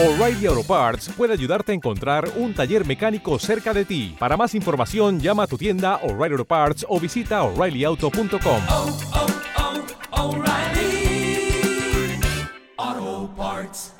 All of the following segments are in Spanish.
O'Reilly Auto Parts puede ayudarte a encontrar un taller mecánico cerca de ti. Para más información, llama a tu tienda O'Reilly Auto Parts o visita oreillyauto.com. oh, oh, O'Reilly Auto Parts.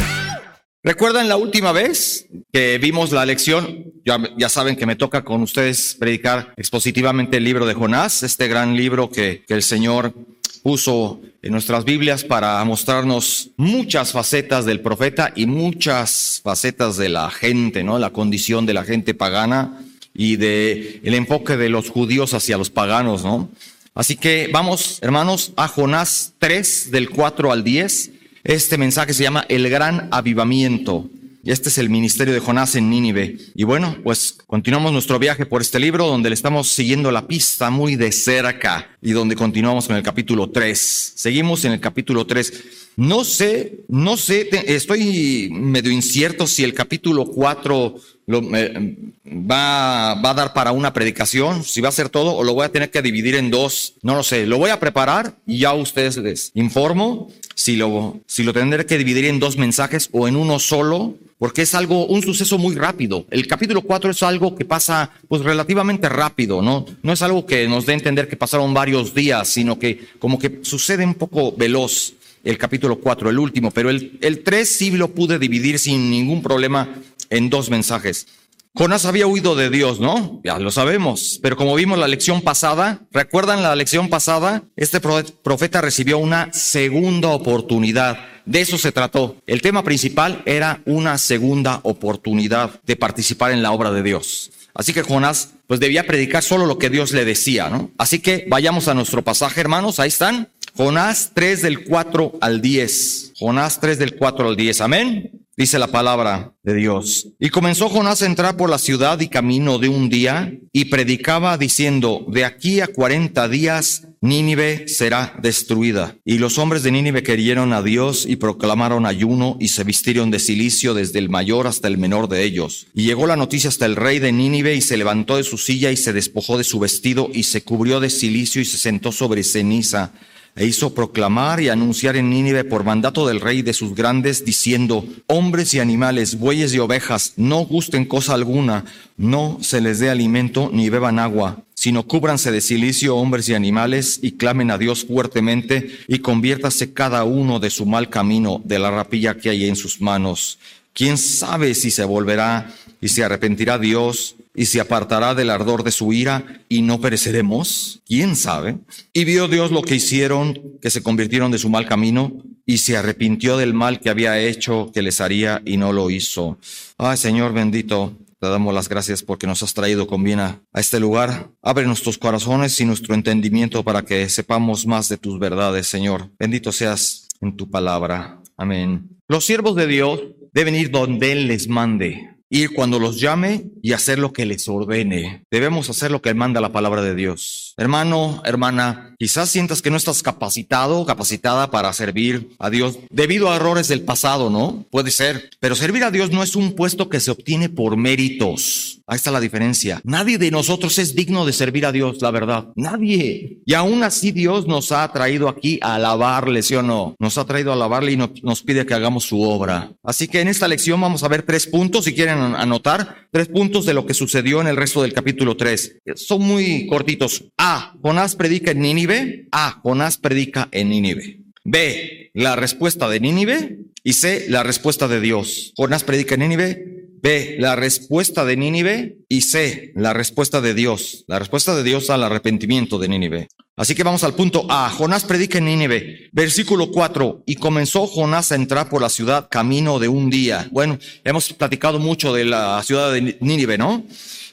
¿Recuerdan la última vez que vimos la lección? Ya, ya, saben que me toca con ustedes predicar expositivamente el libro de Jonás, este gran libro que, que el Señor puso en nuestras Biblias para mostrarnos muchas facetas del profeta y muchas facetas de la gente, ¿no? La condición de la gente pagana y de el enfoque de los judíos hacia los paganos, ¿no? Así que vamos, hermanos, a Jonás 3 del 4 al 10. Este mensaje se llama El gran avivamiento. Este es el ministerio de Jonás en Nínive. Y bueno, pues continuamos nuestro viaje por este libro donde le estamos siguiendo la pista muy de cerca y donde continuamos con el capítulo 3. Seguimos en el capítulo 3. No sé, no sé, estoy medio incierto si el capítulo 4 lo, eh, va, va a dar para una predicación, si va a ser todo o lo voy a tener que dividir en dos. No lo sé, lo voy a preparar y ya ustedes les informo si lo, si lo tendré que dividir en dos mensajes o en uno solo, porque es algo, un suceso muy rápido. El capítulo 4 es algo que pasa pues relativamente rápido, ¿no? No es algo que nos dé a entender que pasaron varios días, sino que como que sucede un poco veloz el capítulo 4, el último, pero el, el 3 sí lo pude dividir sin ningún problema en dos mensajes. Jonás había huido de Dios, ¿no? Ya lo sabemos. Pero como vimos la lección pasada, ¿recuerdan la lección pasada? Este profeta recibió una segunda oportunidad. De eso se trató. El tema principal era una segunda oportunidad de participar en la obra de Dios. Así que Jonás pues debía predicar solo lo que Dios le decía, ¿no? Así que vayamos a nuestro pasaje, hermanos. Ahí están. Jonás 3 del 4 al 10. Jonás 3 del 4 al 10. Amén. Dice la palabra de Dios. Y comenzó Jonás a entrar por la ciudad y camino de un día y predicaba diciendo, de aquí a cuarenta días Nínive será destruida. Y los hombres de Nínive creyeron a Dios y proclamaron ayuno y se vistieron de silicio desde el mayor hasta el menor de ellos. Y llegó la noticia hasta el rey de Nínive y se levantó de su silla y se despojó de su vestido y se cubrió de silicio y se sentó sobre ceniza e hizo proclamar y anunciar en Nínive por mandato del rey de sus grandes, diciendo, hombres y animales, bueyes y ovejas, no gusten cosa alguna, no se les dé alimento ni beban agua, sino cúbranse de silicio hombres y animales y clamen a Dios fuertemente y conviértase cada uno de su mal camino, de la rapilla que hay en sus manos. ¿Quién sabe si se volverá y se arrepentirá Dios y se apartará del ardor de su ira y no pereceremos? ¿Quién sabe? Y vio Dios lo que hicieron, que se convirtieron de su mal camino y se arrepintió del mal que había hecho que les haría y no lo hizo. Ay, Señor bendito, te damos las gracias porque nos has traído con bien a, a, este lugar. Abre nuestros corazones y nuestro entendimiento para que sepamos más de tus verdades, Señor. Bendito seas en tu palabra. Amén. Los siervos de Dios deben ir donde Él les mande. Ir cuando los llame y hacer lo que les ordene. Debemos hacer lo que manda la palabra de Dios. Hermano, hermana, quizás sientas que no estás capacitado, capacitada para servir a Dios debido a errores del pasado, ¿no? Puede ser. Pero servir a Dios no es un puesto que se obtiene por méritos. Ahí está la diferencia. Nadie de nosotros es digno de servir a Dios, la verdad. Nadie. Y aún así Dios nos ha traído aquí a alabarle, ¿sí o no? Nos ha traído a alabarle y nos pide que hagamos su obra. Así que en esta lección vamos a ver tres puntos, si quieren anotar, tres puntos de lo que sucedió en el resto del capítulo 3. Son muy cortitos. A. Jonás predica en Nínive. A. Jonás predica en Nínive. B. La respuesta de Nínive. Y C. La respuesta de Dios. Jonás predica en Nínive. B, la respuesta de Nínive y C, la respuesta de Dios. La respuesta de Dios al arrepentimiento de Nínive. Así que vamos al punto A. Jonás predica en Nínive. Versículo 4. Y comenzó Jonás a entrar por la ciudad camino de un día. Bueno, hemos platicado mucho de la ciudad de Nínive, ¿no?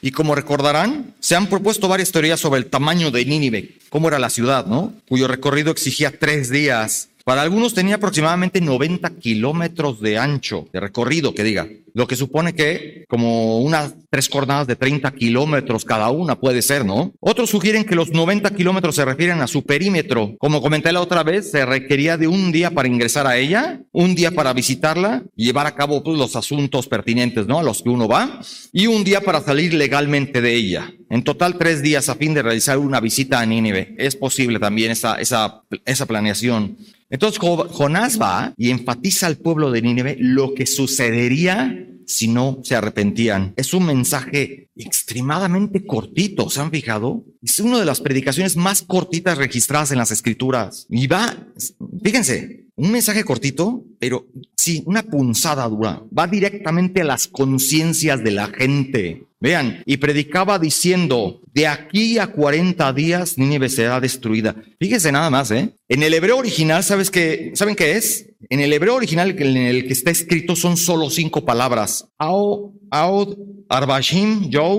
Y como recordarán, se han propuesto varias teorías sobre el tamaño de Nínive, cómo era la ciudad, ¿no? Cuyo recorrido exigía tres días. Para algunos tenía aproximadamente 90 kilómetros de ancho, de recorrido, que diga. Lo que supone que como unas tres jornadas de 30 kilómetros cada una puede ser, ¿no? Otros sugieren que los 90 kilómetros se refieren a su perímetro. Como comenté la otra vez, se requería de un día para ingresar a ella, un día para visitarla llevar a cabo pues, los asuntos pertinentes, ¿no? A los que uno va, y un día para salir legalmente de ella. En total, tres días a fin de realizar una visita a Nínive. Es posible también esa, esa, esa planeación. Entonces Jo- Jonás va y enfatiza al pueblo de Nínive lo que sucedería si no se arrepentían. Es un mensaje extremadamente cortito, ¿se han fijado? Es una de las predicaciones más cortitas registradas en las escrituras. Y va, fíjense, un mensaje cortito, pero sí, una punzada dura. Va directamente a las conciencias de la gente. Vean, y predicaba diciendo, de aquí a 40 días Nínive será destruida. Fíjense nada más, ¿eh? En el hebreo original, ¿sabes qué? ¿Saben qué es? En el hebreo original en el que está escrito son solo cinco palabras. Ao, aod, arbashim, yo,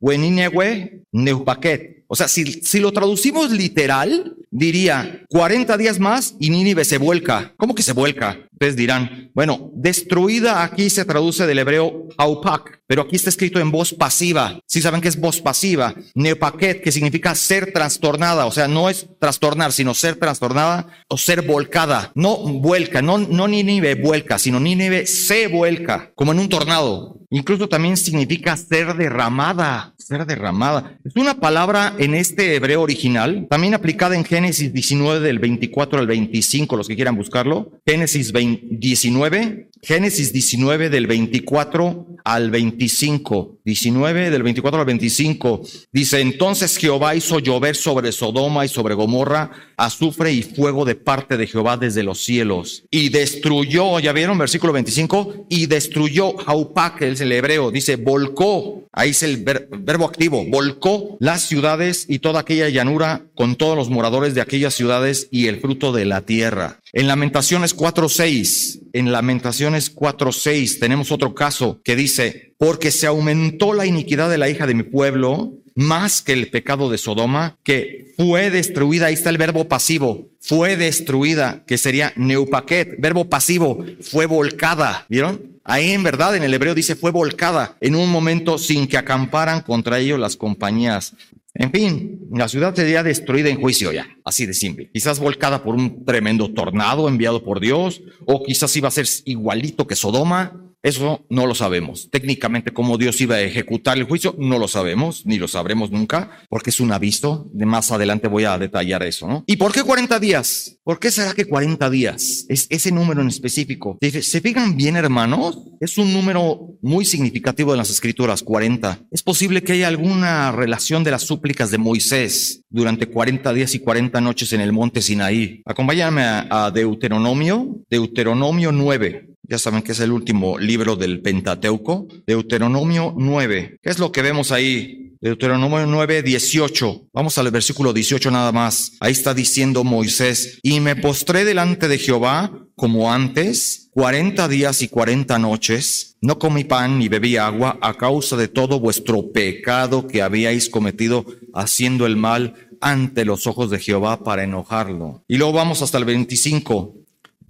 weninewe, neupaquet. O sea, si, si lo traducimos literal, diría 40 días más y Nínive se vuelca. ¿Cómo que se vuelca? Ustedes dirán, bueno, destruida aquí se traduce del hebreo haupak, pero aquí está escrito en voz pasiva. Si saben que es voz pasiva, neopaquet, que significa ser trastornada, o sea, no es trastornar, sino ser trastornada o ser volcada. No vuelca, no, no Nínive vuelca, sino Nínive se vuelca, como en un tornado. Incluso también significa ser derramada, ser derramada. Es una palabra en este hebreo original, también aplicada en Génesis 19 del 24 al 25, los que quieran buscarlo. Génesis 20 19, Génesis 19 del 24 al 25. 19 del 24 al 25. Dice, entonces Jehová hizo llover sobre Sodoma y sobre Gomorra azufre y fuego de parte de Jehová desde los cielos. Y destruyó, ya vieron versículo 25, y destruyó Haupak, es el hebreo, dice, volcó, ahí es el ver- verbo activo, volcó las ciudades y toda aquella llanura con todos los moradores de aquellas ciudades y el fruto de la tierra. En Lamentaciones 4.6, en Lamentaciones 4.6 tenemos otro caso que dice, porque se aumentó la iniquidad de la hija de mi pueblo más que el pecado de Sodoma, que fue destruida, ahí está el verbo pasivo, fue destruida, que sería neupaquet, verbo pasivo, fue volcada, ¿vieron? Ahí en verdad en el hebreo dice fue volcada en un momento sin que acamparan contra ellos las compañías. En fin, la ciudad sería destruida en juicio ya, así de simple. Quizás volcada por un tremendo tornado enviado por Dios, o quizás iba a ser igualito que Sodoma. Eso no lo sabemos. Técnicamente cómo Dios iba a ejecutar el juicio, no lo sabemos, ni lo sabremos nunca, porque es un aviso. De más adelante voy a detallar eso, ¿no? ¿Y por qué 40 días? ¿Por qué será que 40 días? Es ese número en específico. ¿Se fijan bien, hermanos? Es un número muy significativo en las escrituras, 40. Es posible que haya alguna relación de las súplicas de Moisés durante 40 días y 40 noches en el monte Sinaí. Acompáñame a, a Deuteronomio, Deuteronomio 9. Ya saben que es el último libro del Pentateuco. Deuteronomio 9. ¿Qué es lo que vemos ahí? Deuteronomio 9, 18. Vamos al versículo 18 nada más. Ahí está diciendo Moisés, y me postré delante de Jehová como antes, 40 días y 40 noches. No comí pan ni bebí agua a causa de todo vuestro pecado que habíais cometido haciendo el mal ante los ojos de Jehová para enojarlo. Y luego vamos hasta el 25.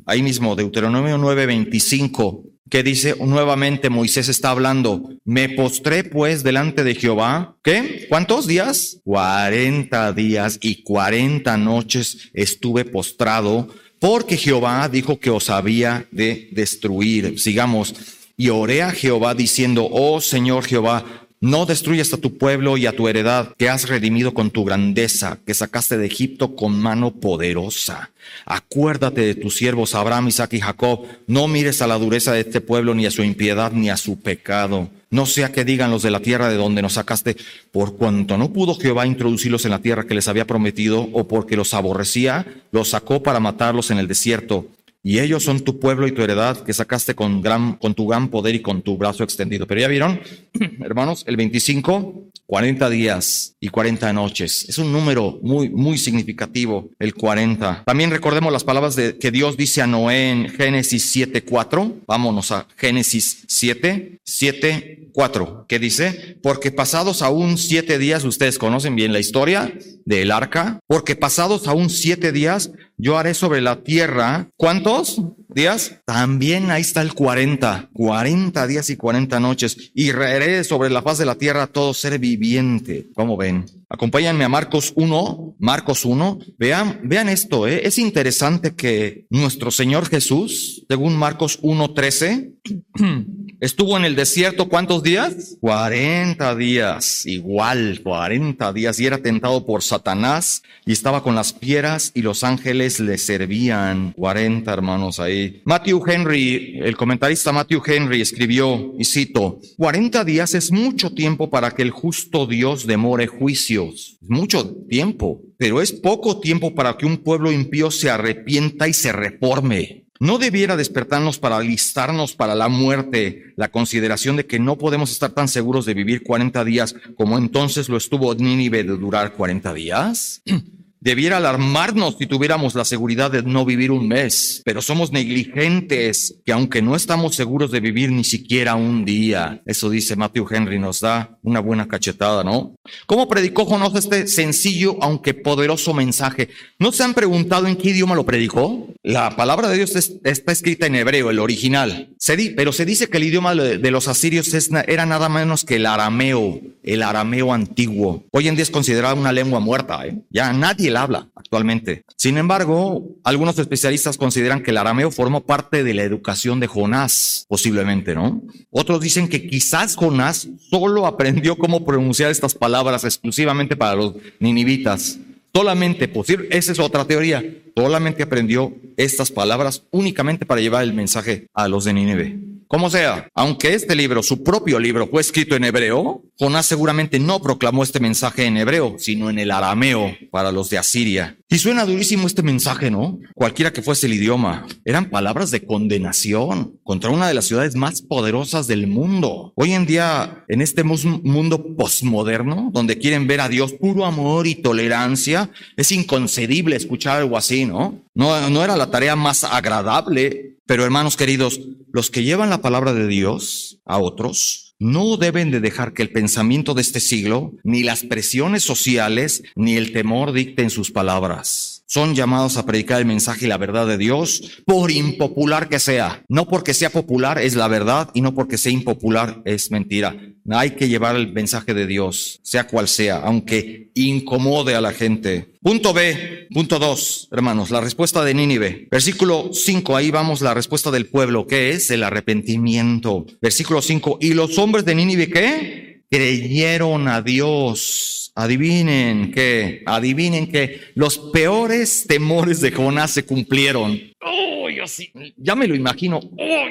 Ahí mismo, Deuteronomio 9:25, que dice nuevamente Moisés está hablando, me postré pues delante de Jehová, ¿qué? ¿Cuántos días? 40 días y 40 noches estuve postrado, porque Jehová dijo que os había de destruir. Sigamos. Y oré a Jehová diciendo, oh Señor Jehová, no destruyas a tu pueblo y a tu heredad que has redimido con tu grandeza, que sacaste de Egipto con mano poderosa. Acuérdate de tus siervos Abraham, Isaac y Jacob. No mires a la dureza de este pueblo, ni a su impiedad, ni a su pecado. No sea que digan los de la tierra de donde nos sacaste, por cuanto no pudo Jehová introducirlos en la tierra que les había prometido, o porque los aborrecía, los sacó para matarlos en el desierto. Y ellos son tu pueblo y tu heredad que sacaste con, gran, con tu gran poder y con tu brazo extendido. Pero ya vieron, hermanos, el 25, 40 días y 40 noches. Es un número muy, muy significativo, el 40. También recordemos las palabras de, que Dios dice a Noé en Génesis 7, 4. Vámonos a Génesis 7, 7, 4. ¿Qué dice? Porque pasados aún siete días, ustedes conocen bien la historia del arca, porque pasados aún siete días, yo haré sobre la tierra, ¿cuántos días? También ahí está el 40, 40 días y 40 noches, y raeré sobre la faz de la tierra todo ser viviente. ¿Cómo ven? Acompáñenme a Marcos 1, Marcos 1. Vean, vean esto, ¿eh? es interesante que nuestro Señor Jesús, según Marcos 1, 13, Estuvo en el desierto cuántos días? 40 días, igual, 40 días. Y era tentado por Satanás y estaba con las fieras y los ángeles le servían. 40 hermanos ahí. Matthew Henry, el comentarista Matthew Henry escribió, y cito, 40 días es mucho tiempo para que el justo Dios demore juicios. Es mucho tiempo, pero es poco tiempo para que un pueblo impío se arrepienta y se reforme. No debiera despertarnos para alistarnos para la muerte la consideración de que no podemos estar tan seguros de vivir 40 días como entonces lo estuvo Nínive de durar 40 días. Debiera alarmarnos si tuviéramos la seguridad de no vivir un mes, pero somos negligentes que aunque no estamos seguros de vivir ni siquiera un día, eso dice Matthew Henry, nos da una buena cachetada, ¿no? ¿Cómo predicó Jonás este sencillo aunque poderoso mensaje? ¿No se han preguntado en qué idioma lo predicó? La palabra de Dios es- está escrita en hebreo, el original, pero se dice que el idioma de los asirios era nada menos que el arameo, el arameo antiguo. Hoy en día es considerada una lengua muerta, ¿eh? ya nadie la habla actualmente. Sin embargo, algunos especialistas consideran que el arameo formó parte de la educación de Jonás, posiblemente, ¿no? Otros dicen que quizás Jonás solo aprendió cómo pronunciar estas palabras exclusivamente para los ninivitas. Solamente, posible, esa es otra teoría, solamente aprendió estas palabras únicamente para llevar el mensaje a los de Nínive. Como sea, aunque este libro, su propio libro, fue escrito en hebreo, Jonás seguramente no proclamó este mensaje en hebreo, sino en el arameo para los de Asiria. Y suena durísimo este mensaje, ¿no? Cualquiera que fuese el idioma. Eran palabras de condenación contra una de las ciudades más poderosas del mundo. Hoy en día, en este mundo postmoderno, donde quieren ver a Dios puro amor y tolerancia, es inconcebible escuchar algo así, ¿no? No, no era la tarea más agradable, pero hermanos queridos, los que llevan la palabra de Dios a otros, no deben de dejar que el pensamiento de este siglo, ni las presiones sociales, ni el temor dicten sus palabras. Son llamados a predicar el mensaje y la verdad de Dios, por impopular que sea. No porque sea popular es la verdad y no porque sea impopular es mentira. Hay que llevar el mensaje de Dios, sea cual sea, aunque incomode a la gente. Punto B, punto 2, hermanos, la respuesta de Nínive. Versículo 5, ahí vamos la respuesta del pueblo, que es el arrepentimiento. Versículo 5, y los hombres de Nínive, ¿qué? Creyeron a Dios. Adivinen que, adivinen que los peores temores de Jonás se cumplieron. Oh, yo sí, ya me lo imagino. Oh.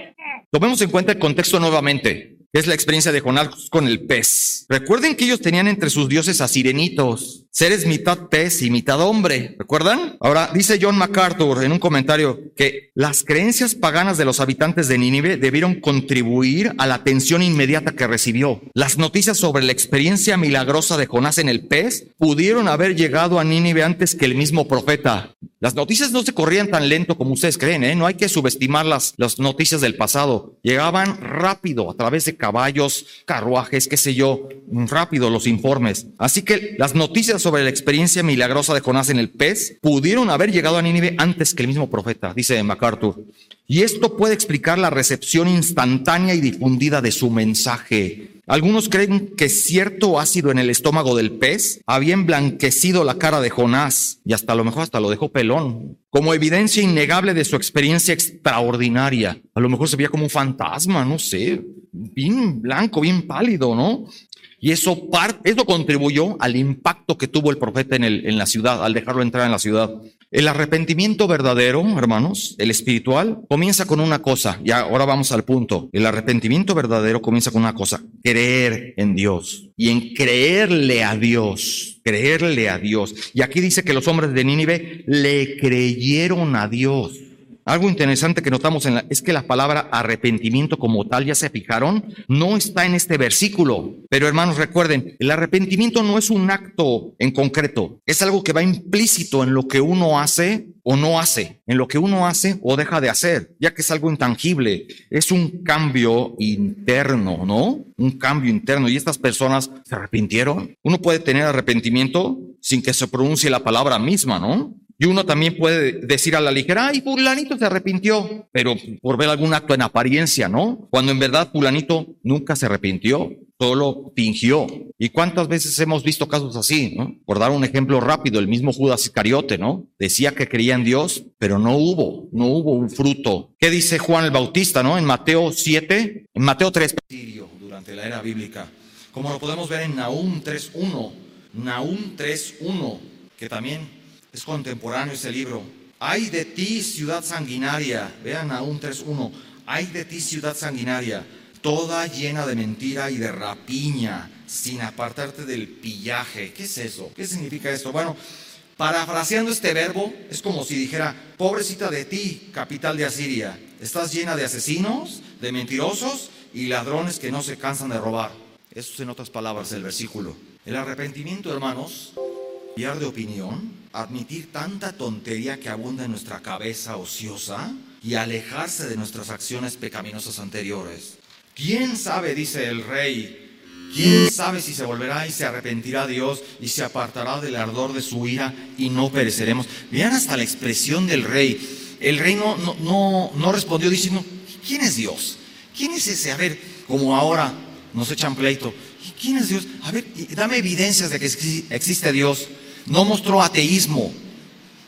Tomemos en cuenta el contexto nuevamente, que es la experiencia de Jonás con el pez. Recuerden que ellos tenían entre sus dioses a sirenitos, seres mitad pez y mitad hombre. ¿Recuerdan? Ahora, dice John MacArthur en un comentario que las creencias paganas de los habitantes de Nínive debieron contribuir a la atención inmediata que recibió. Las noticias sobre la experiencia milagrosa de Jonás en el pez pudieron haber llegado a Nínive antes que el mismo profeta. Las noticias no se corrían tan lento como ustedes creen, ¿eh? No hay que subestimar las, las noticias del pasado. Llegaban rápido a través de caballos, carruajes, qué sé yo, rápido los informes. Así que las noticias sobre la experiencia milagrosa de Jonás en el pez pudieron haber llegado a Nínive antes que el mismo profeta, dice MacArthur. Y esto puede explicar la recepción instantánea y difundida de su mensaje. Algunos creen que cierto ácido en el estómago del pez había emblanquecido la cara de Jonás y hasta a lo mejor hasta lo dejó pelón, como evidencia innegable de su experiencia extraordinaria. A lo mejor se veía como un fantasma, no sé, bien blanco, bien pálido, ¿no? Y eso, eso contribuyó al impacto que tuvo el profeta en, el, en la ciudad, al dejarlo entrar en la ciudad. El arrepentimiento verdadero, hermanos, el espiritual, comienza con una cosa, y ahora vamos al punto. El arrepentimiento verdadero comienza con una cosa, creer en Dios y en creerle a Dios, creerle a Dios. Y aquí dice que los hombres de Nínive le creyeron a Dios. Algo interesante que notamos es que la palabra arrepentimiento como tal, ya se fijaron, no está en este versículo. Pero hermanos, recuerden, el arrepentimiento no es un acto en concreto, es algo que va implícito en lo que uno hace o no hace, en lo que uno hace o deja de hacer, ya que es algo intangible, es un cambio interno, ¿no? Un cambio interno. Y estas personas se arrepintieron. Uno puede tener arrepentimiento sin que se pronuncie la palabra misma, ¿no? Y uno también puede decir a la ligera, ay, fulanito se arrepintió, pero por ver algún acto en apariencia, ¿no? Cuando en verdad fulanito nunca se arrepintió. solo fingió. ¿Y cuántas veces hemos visto casos así? ¿no? Por dar un ejemplo rápido, el mismo Judas Iscariote, ¿no? Decía que creía en Dios, pero no hubo, no hubo un fruto. ¿Qué dice Juan el Bautista, no? En Mateo 7, en Mateo 3. Sirio, durante la era bíblica. Como lo podemos ver en Nahum 3.1. Nahum 3.1, que también es contemporáneo ese libro. Ay de ti, ciudad sanguinaria. Vean Nahum 3.1. Ay de ti, ciudad sanguinaria toda llena de mentira y de rapiña, sin apartarte del pillaje. ¿Qué es eso? ¿Qué significa esto? Bueno, parafraseando este verbo, es como si dijera, pobrecita de ti, capital de Asiria, estás llena de asesinos, de mentirosos y ladrones que no se cansan de robar. Eso es en otras palabras el versículo. El arrepentimiento, hermanos, cambiar de opinión, admitir tanta tontería que abunda en nuestra cabeza ociosa y alejarse de nuestras acciones pecaminosas anteriores. ¿Quién sabe, dice el rey, quién sabe si se volverá y se arrepentirá Dios y se apartará del ardor de su ira y no pereceremos? Vean hasta la expresión del rey. El rey no, no, no respondió diciendo, ¿quién es Dios? ¿Quién es ese? A ver, como ahora nos echan pleito. ¿Quién es Dios? A ver, dame evidencias de que existe Dios. No mostró ateísmo,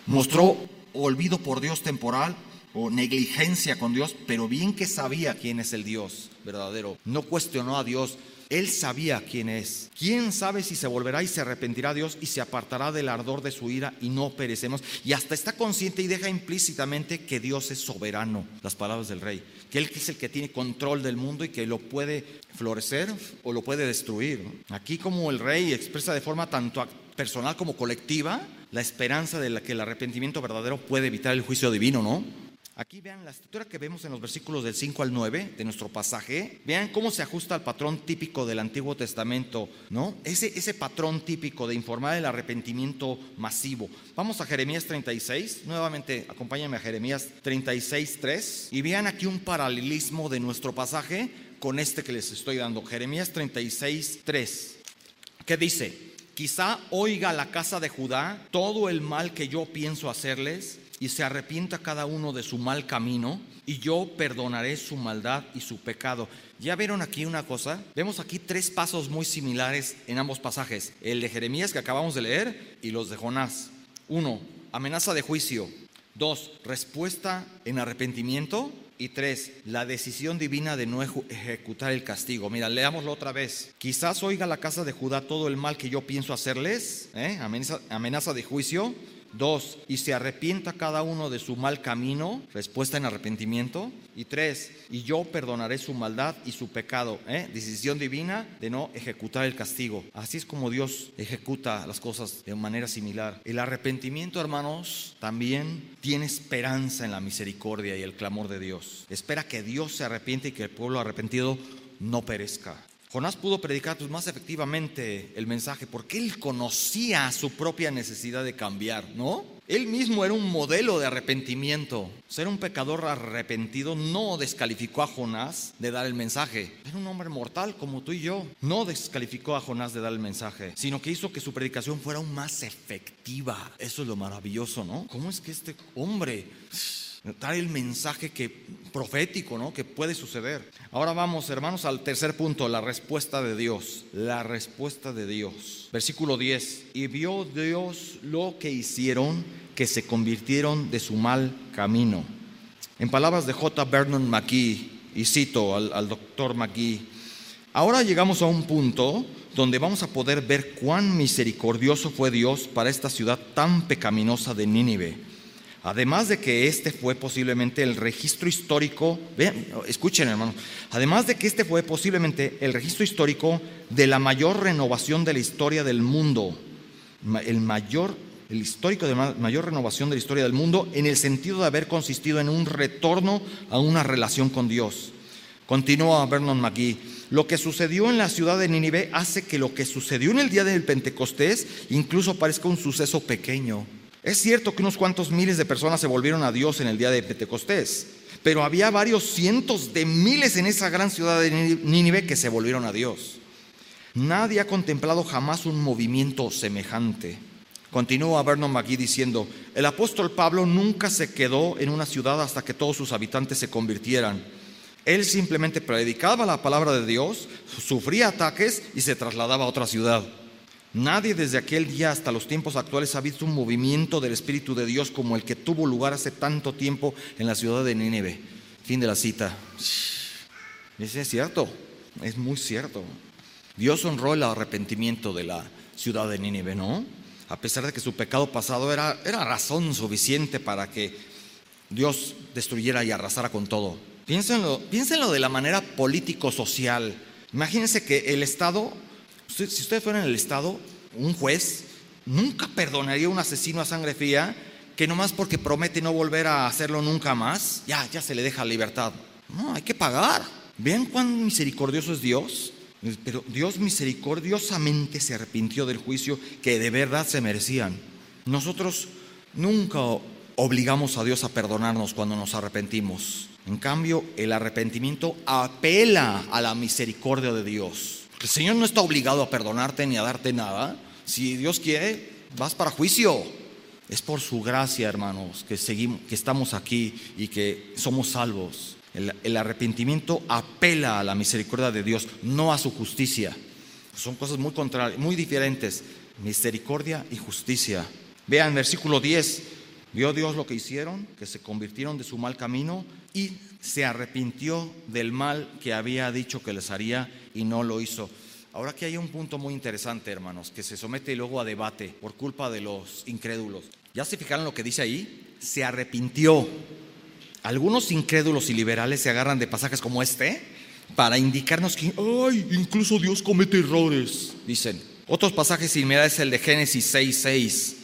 mostró olvido por Dios temporal o negligencia con Dios, pero bien que sabía quién es el Dios verdadero. No cuestionó a Dios. Él sabía quién es. ¿Quién sabe si se volverá y se arrepentirá Dios y se apartará del ardor de su ira y no perecemos? Y hasta está consciente y deja implícitamente que Dios es soberano, las palabras del rey. Que Él es el que tiene control del mundo y que lo puede florecer o lo puede destruir. Aquí como el rey expresa de forma tanto personal como colectiva la esperanza de la que el arrepentimiento verdadero puede evitar el juicio divino, ¿no? Aquí vean la estructura que vemos en los versículos del 5 al 9 de nuestro pasaje. Vean cómo se ajusta al patrón típico del Antiguo Testamento, ¿no? Ese, ese patrón típico de informar el arrepentimiento masivo. Vamos a Jeremías 36. Nuevamente, acompáñenme a Jeremías 36, 3. Y vean aquí un paralelismo de nuestro pasaje con este que les estoy dando. Jeremías 36, 3. ¿Qué dice? Quizá oiga la casa de Judá todo el mal que yo pienso hacerles y se arrepienta cada uno de su mal camino, y yo perdonaré su maldad y su pecado. ¿Ya vieron aquí una cosa? Vemos aquí tres pasos muy similares en ambos pasajes. El de Jeremías que acabamos de leer y los de Jonás. Uno, amenaza de juicio. Dos, respuesta en arrepentimiento. Y tres, la decisión divina de no ejecutar el castigo. Mira, leámoslo otra vez. Quizás oiga la casa de Judá todo el mal que yo pienso hacerles. ¿eh? Amenaza, amenaza de juicio. Dos, y se arrepienta cada uno de su mal camino, respuesta en arrepentimiento. Y tres, y yo perdonaré su maldad y su pecado, ¿eh? decisión divina de no ejecutar el castigo. Así es como Dios ejecuta las cosas de manera similar. El arrepentimiento, hermanos, también tiene esperanza en la misericordia y el clamor de Dios. Espera que Dios se arrepiente y que el pueblo arrepentido no perezca. Jonás pudo predicar pues, más efectivamente el mensaje porque él conocía su propia necesidad de cambiar, ¿no? Él mismo era un modelo de arrepentimiento. Ser un pecador arrepentido no descalificó a Jonás de dar el mensaje. Era un hombre mortal como tú y yo. No descalificó a Jonás de dar el mensaje, sino que hizo que su predicación fuera aún más efectiva. Eso es lo maravilloso, ¿no? ¿Cómo es que este hombre dar el mensaje que, profético, ¿no? Que puede suceder. Ahora vamos, hermanos, al tercer punto, la respuesta de Dios. La respuesta de Dios. Versículo 10. Y vio Dios lo que hicieron, que se convirtieron de su mal camino. En palabras de J. Vernon McGee, y cito al, al doctor McGee, ahora llegamos a un punto donde vamos a poder ver cuán misericordioso fue Dios para esta ciudad tan pecaminosa de Nínive Además de que este fue posiblemente el registro histórico, vean, escuchen hermanos, además de que este fue posiblemente el registro histórico de la mayor renovación de la historia del mundo, el mayor, el histórico de la mayor renovación de la historia del mundo en el sentido de haber consistido en un retorno a una relación con Dios. Continúa Vernon McGee. Lo que sucedió en la ciudad de Nínive hace que lo que sucedió en el día del Pentecostés incluso parezca un suceso pequeño. Es cierto que unos cuantos miles de personas se volvieron a Dios en el día de Pentecostés, pero había varios cientos de miles en esa gran ciudad de Nínive que se volvieron a Dios. Nadie ha contemplado jamás un movimiento semejante. Continúa Vernon McGee diciendo, el apóstol Pablo nunca se quedó en una ciudad hasta que todos sus habitantes se convirtieran. Él simplemente predicaba la palabra de Dios, sufría ataques y se trasladaba a otra ciudad. Nadie desde aquel día hasta los tiempos actuales ha visto un movimiento del Espíritu de Dios como el que tuvo lugar hace tanto tiempo en la ciudad de Nínive. Fin de la cita. Es cierto, es muy cierto. Dios honró el arrepentimiento de la ciudad de Nínive, ¿no? A pesar de que su pecado pasado era, era razón suficiente para que Dios destruyera y arrasara con todo. Piénsenlo, piénsenlo de la manera político-social. Imagínense que el Estado, si ustedes fueran el Estado, un juez, nunca perdonaría a un asesino a sangre fría que nomás porque promete no volver a hacerlo nunca más, ya, ya se le deja libertad. No, hay que pagar. ¿Ven cuán misericordioso es Dios? Pero Dios misericordiosamente se arrepintió del juicio que de verdad se merecían. Nosotros nunca obligamos a Dios a perdonarnos cuando nos arrepentimos. En cambio, el arrepentimiento apela a la misericordia de Dios. El Señor no está obligado a perdonarte ni a darte nada. Si Dios quiere, vas para juicio. Es por su gracia, hermanos, que seguimos, que estamos aquí y que somos salvos. El, arrepentimiento apela a la misericordia de Dios, no a su justicia. Son cosas muy contrarias, muy diferentes. Misericordia y justicia. Vean versículo 10. Vio Dios lo que hicieron, que se convirtieron de su mal camino y se arrepintió del mal que había dicho que les haría y no lo hizo. Ahora aquí hay un punto muy interesante, hermanos, que se somete luego a debate por culpa de los incrédulos. ¿Ya se fijaron lo que dice ahí? Se arrepintió. Algunos incrédulos y liberales se agarran de pasajes como este para indicarnos que, ay, incluso Dios comete errores, dicen. Otros pasajes similares es el de Génesis 6:6.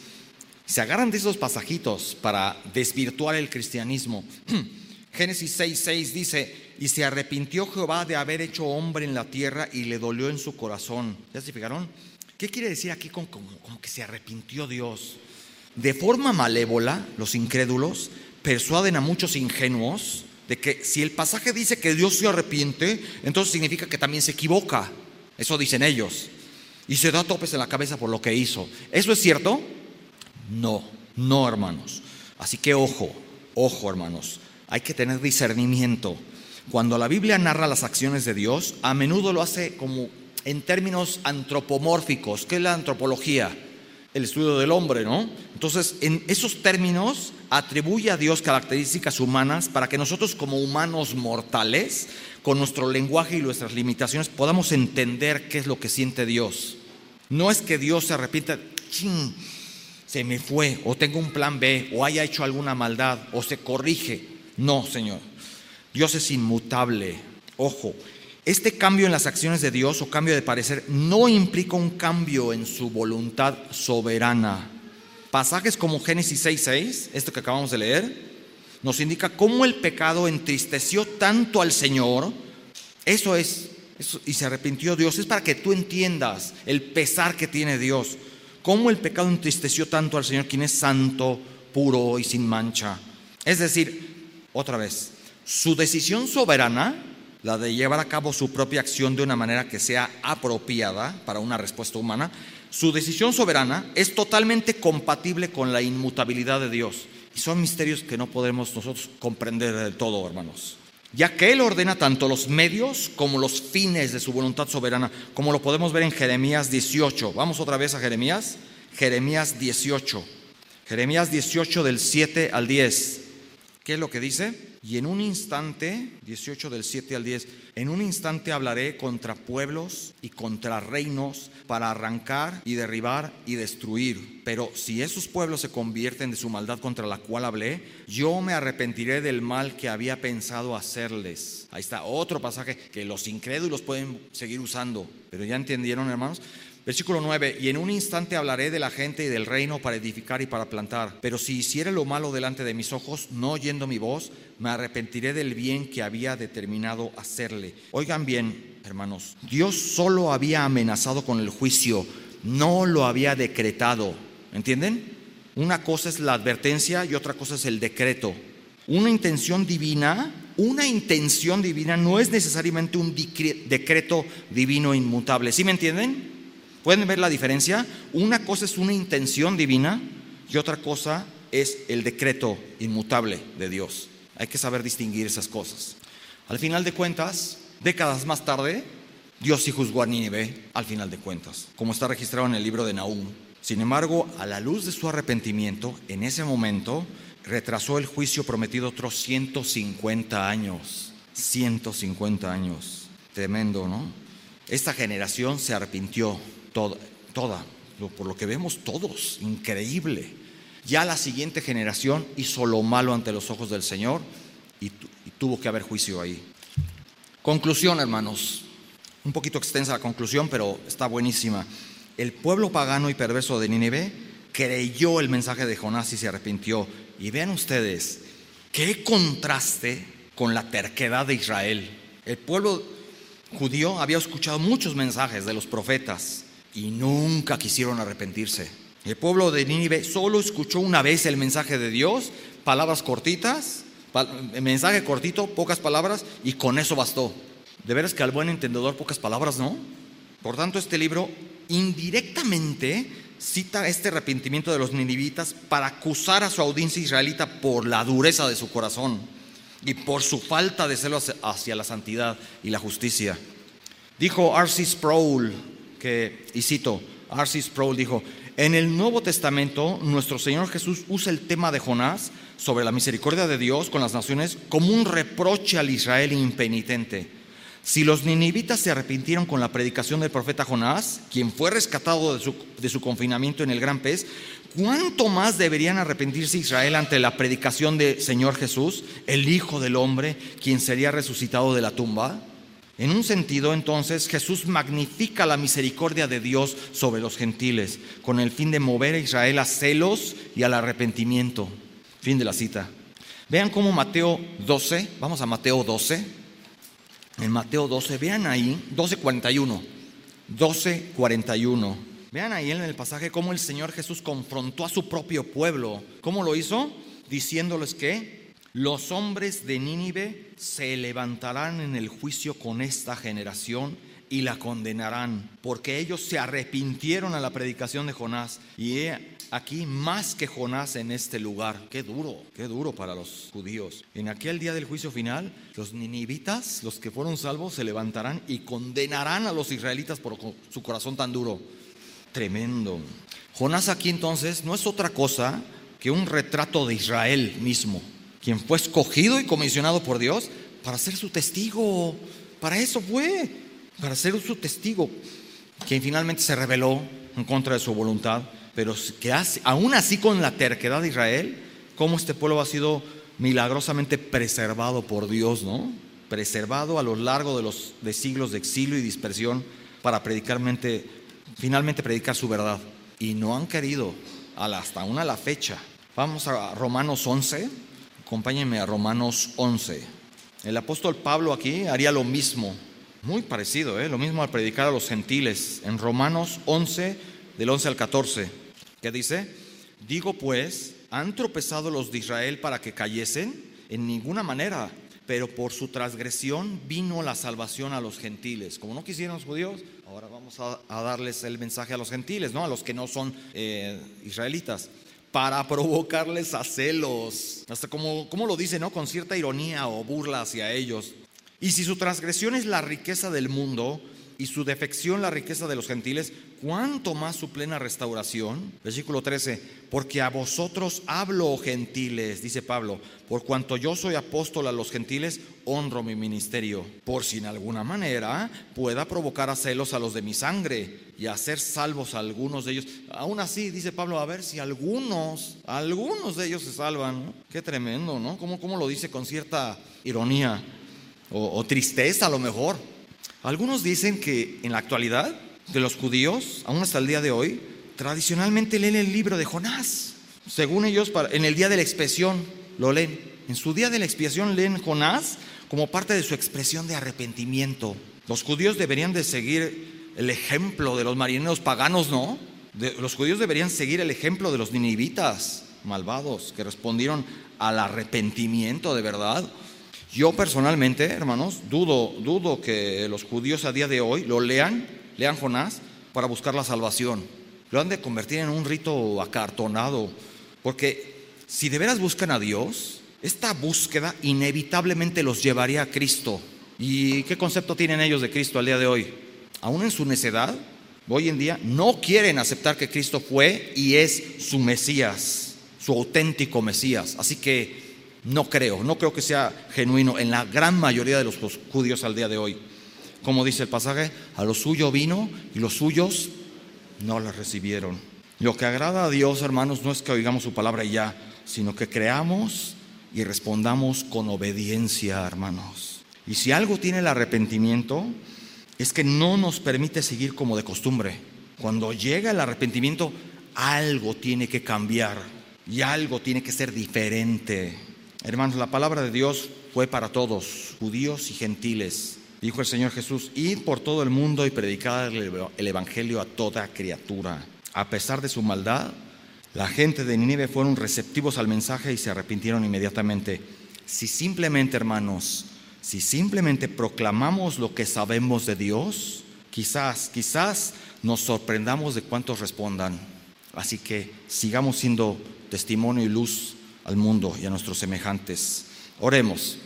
Se agarran de esos pasajitos para desvirtuar el cristianismo. Génesis 6:6 dice, y se arrepintió Jehová de haber hecho hombre en la tierra y le dolió en su corazón. ¿Ya se fijaron? ¿Qué quiere decir aquí con, como, que se arrepintió Dios? De forma malévola, los incrédulos persuaden a muchos ingenuos de que si el pasaje dice que Dios se arrepiente, entonces significa que también se equivoca. Eso dicen ellos. Y se da topes en la cabeza por lo que hizo. ¿Eso es cierto? No, no hermanos. Así que ojo, ojo hermanos. Hay que tener discernimiento. Cuando la Biblia narra las acciones de Dios, a menudo lo hace como en términos antropomórficos. ¿Qué es la antropología? El estudio del hombre, ¿no? Entonces, en esos términos atribuye a Dios características humanas para que nosotros como humanos mortales, con nuestro lenguaje y nuestras limitaciones, podamos entender qué es lo que siente Dios. No es que Dios se arrepienta, ¡chin! se me fue, o tengo un plan B, o haya hecho alguna maldad, o se corrige. No, Señor. Dios es inmutable. Ojo, este cambio en las acciones de Dios o cambio de parecer no implica un cambio en su voluntad soberana. Pasajes como Génesis 6:6, esto que acabamos de leer, nos indica cómo el pecado entristeció tanto al Señor. Eso es, y se arrepintió Dios. Es para que tú entiendas el pesar que tiene Dios. Cómo el pecado entristeció tanto al Señor, quien es santo, puro y sin mancha. Es decir, otra vez, su decisión soberana, la de llevar a cabo su propia acción de una manera que sea apropiada para una respuesta humana, su decisión soberana es totalmente compatible con la inmutabilidad de Dios. Y son misterios que no podemos nosotros comprender del todo, hermanos. Ya que Él ordena tanto los medios como los fines de su voluntad soberana, como lo podemos ver en Jeremías 18. Vamos otra vez a Jeremías. Jeremías 18. Jeremías 18 del 7 al 10. ¿Qué es lo que dice? Y en un instante, 18 del 7 al 10, en un instante hablaré contra pueblos y contra reinos para arrancar y derribar y destruir. Pero si esos pueblos se convierten de su maldad contra la cual hablé, yo me arrepentiré del mal que había pensado hacerles. Ahí está otro pasaje que los incrédulos pueden seguir usando. Pero ya entendieron, hermanos. Versículo 9, y en un instante hablaré de la gente y del reino para edificar y para plantar. Pero si hiciere lo malo delante de mis ojos, no oyendo mi voz, me arrepentiré del bien que había determinado hacerle. Oigan bien, hermanos, Dios solo había amenazado con el juicio, no lo había decretado. ¿Entienden? Una cosa es la advertencia y otra cosa es el decreto. Una intención divina, una intención divina no es necesariamente un decreto divino inmutable. ¿Sí me entienden? ¿Pueden ver la diferencia? Una cosa es una intención divina y otra cosa es el decreto inmutable de Dios. Hay que saber distinguir esas cosas. Al final de cuentas, décadas más tarde, Dios sí juzgó a Nínive, al final de cuentas, como está registrado en el libro de Nahum. Sin embargo, a la luz de su arrepentimiento, en ese momento retrasó el juicio prometido otros 150 años. 150 años. Tremendo, ¿no? Esta generación se arrepintió toda, por lo que vemos todos, increíble. Ya la siguiente generación hizo lo malo ante los ojos del Señor y, y tuvo que haber juicio ahí. Conclusión, hermanos. Un poquito extensa la conclusión, pero está buenísima. El pueblo pagano y perverso de Nínive creyó el mensaje de Jonás y se arrepintió. Y vean ustedes, qué contraste con la terquedad de Israel. El pueblo judío había escuchado muchos mensajes de los profetas y nunca quisieron arrepentirse. El pueblo de Nínive solo escuchó una vez el mensaje de Dios, palabras cortitas, mensaje cortito, pocas palabras, y con eso bastó. De veras que al buen entendedor pocas palabras, ¿no? Por tanto, este libro indirectamente cita este arrepentimiento de los ninivitas para acusar a su audiencia israelita por la dureza de su corazón y por su falta de celo hacia la santidad y la justicia. Dijo R.C. Sproul, que, y cito, R.C. Sproul dijo, en el Nuevo Testamento nuestro Señor Jesús usa el tema de Jonás sobre la misericordia de Dios con las naciones como un reproche al Israel impenitente. Si los ninivitas se arrepintieron con la predicación del profeta Jonás, quien fue rescatado de su, de su, confinamiento en el gran pez, ¿cuánto más deberían arrepentirse Israel ante la predicación del Señor Jesús, el Hijo del Hombre, quien sería resucitado de la tumba? En un sentido, entonces, Jesús magnifica la misericordia de Dios sobre los gentiles, con el fin de mover a Israel a celos y al arrepentimiento. Fin de la cita. Vean cómo Mateo 12, vamos a Mateo 12 en Mateo 12, vean ahí, 12.41, 12.41. Vean ahí en el pasaje cómo el Señor Jesús confrontó a su propio pueblo. ¿Cómo lo hizo? Diciéndoles que los hombres de Nínive se levantarán en el juicio con esta generación y la condenarán, porque ellos se arrepintieron a la predicación de Jonás y he aquí más que Jonás en este lugar. Qué duro, qué duro para los judíos. En aquel día del juicio final, los ninivitas, los que fueron salvos, se levantarán y condenarán a los israelitas por su corazón tan duro. Tremendo. Jonás aquí entonces no es otra cosa que un retrato de Israel mismo, quien fue escogido y comisionado por Dios para ser su testigo. Para eso fue, para ser su testigo, quien finalmente se rebeló en contra de su voluntad pero que hace, aún así con la terquedad de Israel, cómo este pueblo ha sido milagrosamente preservado por Dios, ¿no? Preservado a lo largo de los de siglos de exilio y dispersión para predicarmente, finalmente predicar su verdad. Y no han querido, hasta aún a la fecha. Vamos a Romanos 11, acompáñenme a Romanos 11. El apóstol Pablo aquí haría lo mismo, muy parecido, ¿eh? lo mismo al predicar a los gentiles. En Romanos 11, del 11 al 14. ¿Qué dice? Digo pues, ¿han tropezado los de Israel para que cayesen? En ninguna manera, pero por su transgresión vino la salvación a los gentiles. Como no quisieron los judíos, ahora vamos a, darles el mensaje a los gentiles, ¿no? A los que no son eh, israelitas para provocarles a celos. Hasta como, como lo dice, ¿no? Con cierta ironía o burla hacia ellos. Y si su transgresión es la riqueza del mundo, y su defección la riqueza de los gentiles, ¿cuánto más su plena restauración? Versículo 13, porque a vosotros hablo, oh gentiles, dice Pablo, por cuanto yo soy apóstol a los gentiles, honro mi ministerio, por si en alguna manera pueda provocar a celos a los de mi sangre y hacer salvos a algunos de ellos. Aún así, dice Pablo, a ver si algunos, algunos de ellos se salvan. Qué tremendo, ¿no? ¿Cómo, cómo lo dice con cierta ironía o, o tristeza a lo mejor? Algunos dicen que en la actualidad de los judíos, aún hasta el día de hoy, tradicionalmente leen el libro de Jonás. Según ellos, en el día de la expiación lo leen. En su día de la expiación leen Jonás como parte de su expresión de arrepentimiento. Los judíos deberían de seguir el ejemplo de los marineros paganos, ¿no? los judíos deberían seguir el ejemplo de los ninivitas malvados que respondieron al arrepentimiento de verdad. Yo personalmente, hermanos, dudo, dudo que los judíos a día de hoy lo lean, lean Jonás, para buscar la salvación. Lo han de convertir en un rito acartonado. Porque si de veras buscan a Dios, esta búsqueda inevitablemente los llevaría a Cristo. ¿Y qué concepto tienen ellos de Cristo al día de hoy? Aún en su necedad, hoy en día no quieren aceptar que Cristo fue y es su Mesías, su auténtico Mesías. Así que no creo, no creo que sea genuino en la gran mayoría de los judíos al día de hoy. Como dice el pasaje, a lo suyo vino y los suyos no la recibieron. Lo que agrada a Dios, hermanos, no es que oigamos su palabra y ya, sino que creamos y respondamos con obediencia, hermanos. Y si algo tiene el arrepentimiento, es que no nos permite seguir como de costumbre. Cuando llega el arrepentimiento, algo tiene que cambiar y algo tiene que ser diferente. Hermanos, la palabra de Dios fue para todos, judíos y gentiles. Dijo el Señor Jesús, id por todo el mundo y predicad el Evangelio a toda criatura. A pesar de su maldad, la gente de Nínive fueron receptivos al mensaje y se arrepintieron inmediatamente. Si simplemente, hermanos, si simplemente proclamamos lo que sabemos de Dios, quizás, quizás nos sorprendamos de cuántos respondan. Así que sigamos siendo testimonio y luz al mundo y a nuestros semejantes. Oremos.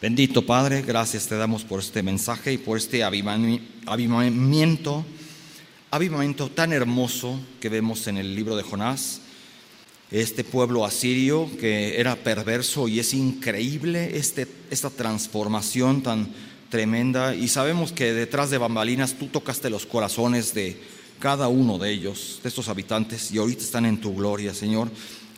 Bendito Padre, gracias te damos por este mensaje y por este avivamiento avivamiento tan hermoso que vemos en el libro de Jonás. Este pueblo asirio que era perverso y es increíble este, esta transformación tan tremenda. Y sabemos que detrás de bambalinas tú tocaste los corazones de cada uno de ellos, de estos habitantes, y ahorita están en tu gloria, Señor.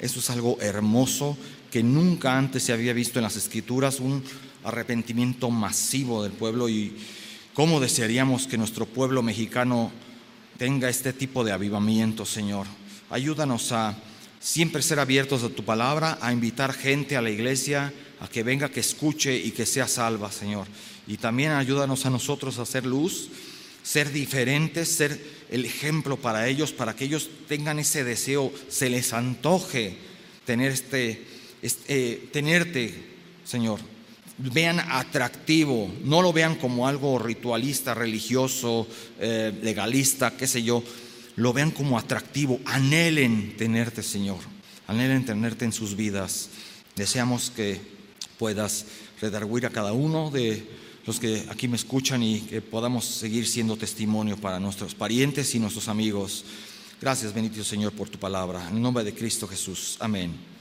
Eso es algo hermoso que nunca antes se había visto en las escrituras, un arrepentimiento masivo del pueblo y cómo desearíamos que nuestro pueblo mexicano tenga este tipo de avivamiento, Señor. Ayúdanos a siempre ser abiertos a tu palabra, a invitar gente a la iglesia, a que venga, que escuche y que sea salva, Señor. Y también ayúdanos a nosotros a hacer luz, ser diferentes, ser el ejemplo para ellos, para que ellos tengan ese deseo, se les antoje tener este, eh, tenerte, Señor. Vean atractivo, no lo vean como algo ritualista, religioso, eh, legalista, qué sé yo, lo vean como atractivo, anhelen tenerte, Señor, anhelen tenerte en sus vidas. Deseamos que puedas redarguir a cada uno de los que aquí me escuchan y que podamos seguir siendo testimonio para nuestros parientes y nuestros amigos. Gracias, bendito Señor, por tu palabra. En nombre de Cristo Jesús. Amén.